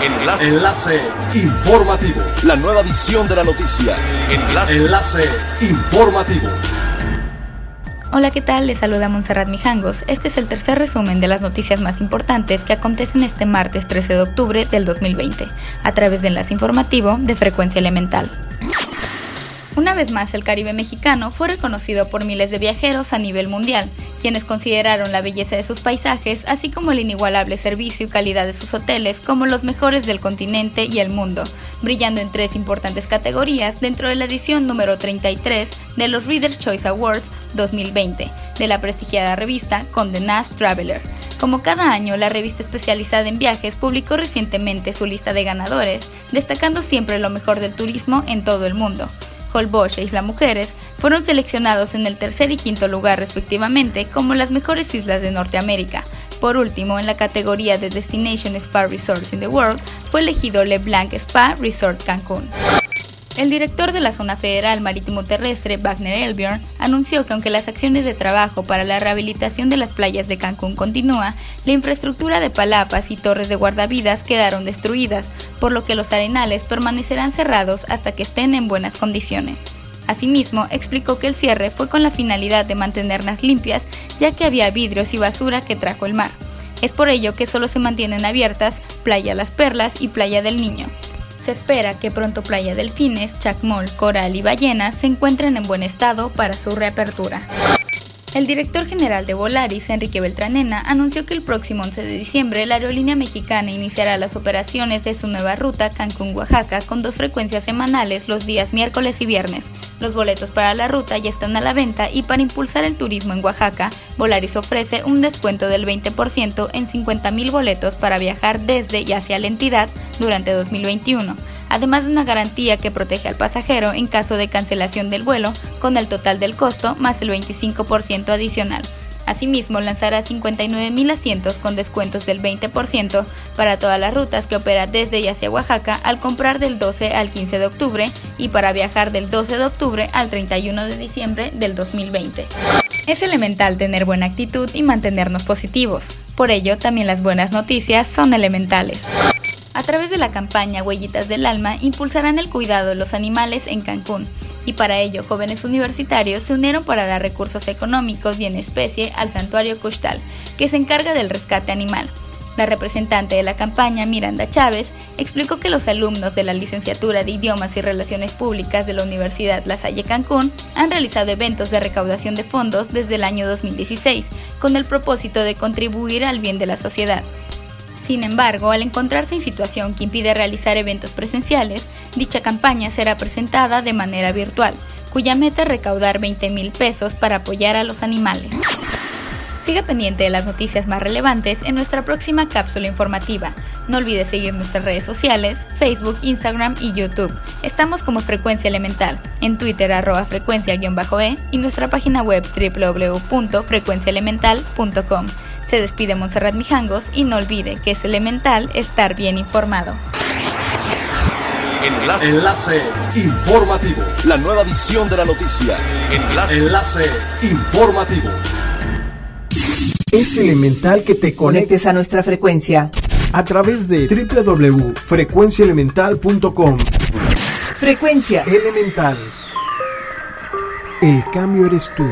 Enlace. Enlace informativo. La nueva edición de la noticia. Enlace. Enlace informativo. Hola, ¿qué tal? Les saluda Montserrat Mijangos. Este es el tercer resumen de las noticias más importantes que acontecen este martes 13 de octubre del 2020, a través de Enlace Informativo de Frecuencia Elemental. Una vez más, el Caribe mexicano fue reconocido por miles de viajeros a nivel mundial, quienes consideraron la belleza de sus paisajes, así como el inigualable servicio y calidad de sus hoteles, como los mejores del continente y el mundo, brillando en tres importantes categorías dentro de la edición número 33 de los Reader's Choice Awards 2020 de la prestigiada revista Condé Nast Traveler. Como cada año, la revista especializada en viajes publicó recientemente su lista de ganadores, destacando siempre lo mejor del turismo en todo el mundo. Holbox e Isla Mujeres fueron seleccionados en el tercer y quinto lugar respectivamente como las mejores islas de Norteamérica. Por último, en la categoría de Destination Spa Resorts in the World, fue elegido LeBlanc Spa Resort Cancún. El director de la Zona Federal Marítimo Terrestre, Wagner Elbjörn, anunció que aunque las acciones de trabajo para la rehabilitación de las playas de Cancún continúa, la infraestructura de palapas y torres de guardavidas quedaron destruidas, por lo que los arenales permanecerán cerrados hasta que estén en buenas condiciones. Asimismo, explicó que el cierre fue con la finalidad de mantenerlas limpias, ya que había vidrios y basura que trajo el mar. Es por ello que solo se mantienen abiertas Playa Las Perlas y Playa del Niño. Se espera que pronto Playa Delfines, Chacmol, Coral y Ballenas se encuentren en buen estado para su reapertura. El director general de Volaris, Enrique Beltranena, anunció que el próximo 11 de diciembre la aerolínea mexicana iniciará las operaciones de su nueva ruta Cancún-Oaxaca con dos frecuencias semanales los días miércoles y viernes. Los boletos para la ruta ya están a la venta y para impulsar el turismo en Oaxaca, Volaris ofrece un descuento del 20% en 50.000 boletos para viajar desde y hacia la entidad durante 2021, además de una garantía que protege al pasajero en caso de cancelación del vuelo con el total del costo más el 25% adicional. Asimismo, lanzará 59.000 asientos con descuentos del 20% para todas las rutas que opera desde y hacia Oaxaca al comprar del 12 al 15 de octubre y para viajar del 12 de octubre al 31 de diciembre del 2020. Es elemental tener buena actitud y mantenernos positivos. Por ello, también las buenas noticias son elementales. A través de la campaña Huellitas del Alma impulsarán el cuidado de los animales en Cancún y para ello jóvenes universitarios se unieron para dar recursos económicos y en especie al santuario Costal, que se encarga del rescate animal. La representante de la campaña, Miranda Chávez, explicó que los alumnos de la licenciatura de Idiomas y Relaciones Públicas de la Universidad La Salle Cancún han realizado eventos de recaudación de fondos desde el año 2016, con el propósito de contribuir al bien de la sociedad. Sin embargo, al encontrarse en situación que impide realizar eventos presenciales, dicha campaña será presentada de manera virtual, cuya meta es recaudar 20 mil pesos para apoyar a los animales. Siga pendiente de las noticias más relevantes en nuestra próxima cápsula informativa. No olvide seguir nuestras redes sociales, Facebook, Instagram y YouTube. Estamos como Frecuencia Elemental, en Twitter arroba frecuencia-e y nuestra página web www.frecuenciaelemental.com. Se despide Montserrat Mijangos y no olvide que es elemental estar bien informado. Enlace. Enlace informativo. La nueva edición de la noticia. Enlace. Enlace informativo. Es elemental que te conectes a nuestra frecuencia a través de www.frecuenciaelemental.com. Frecuencia Elemental. El cambio eres tú.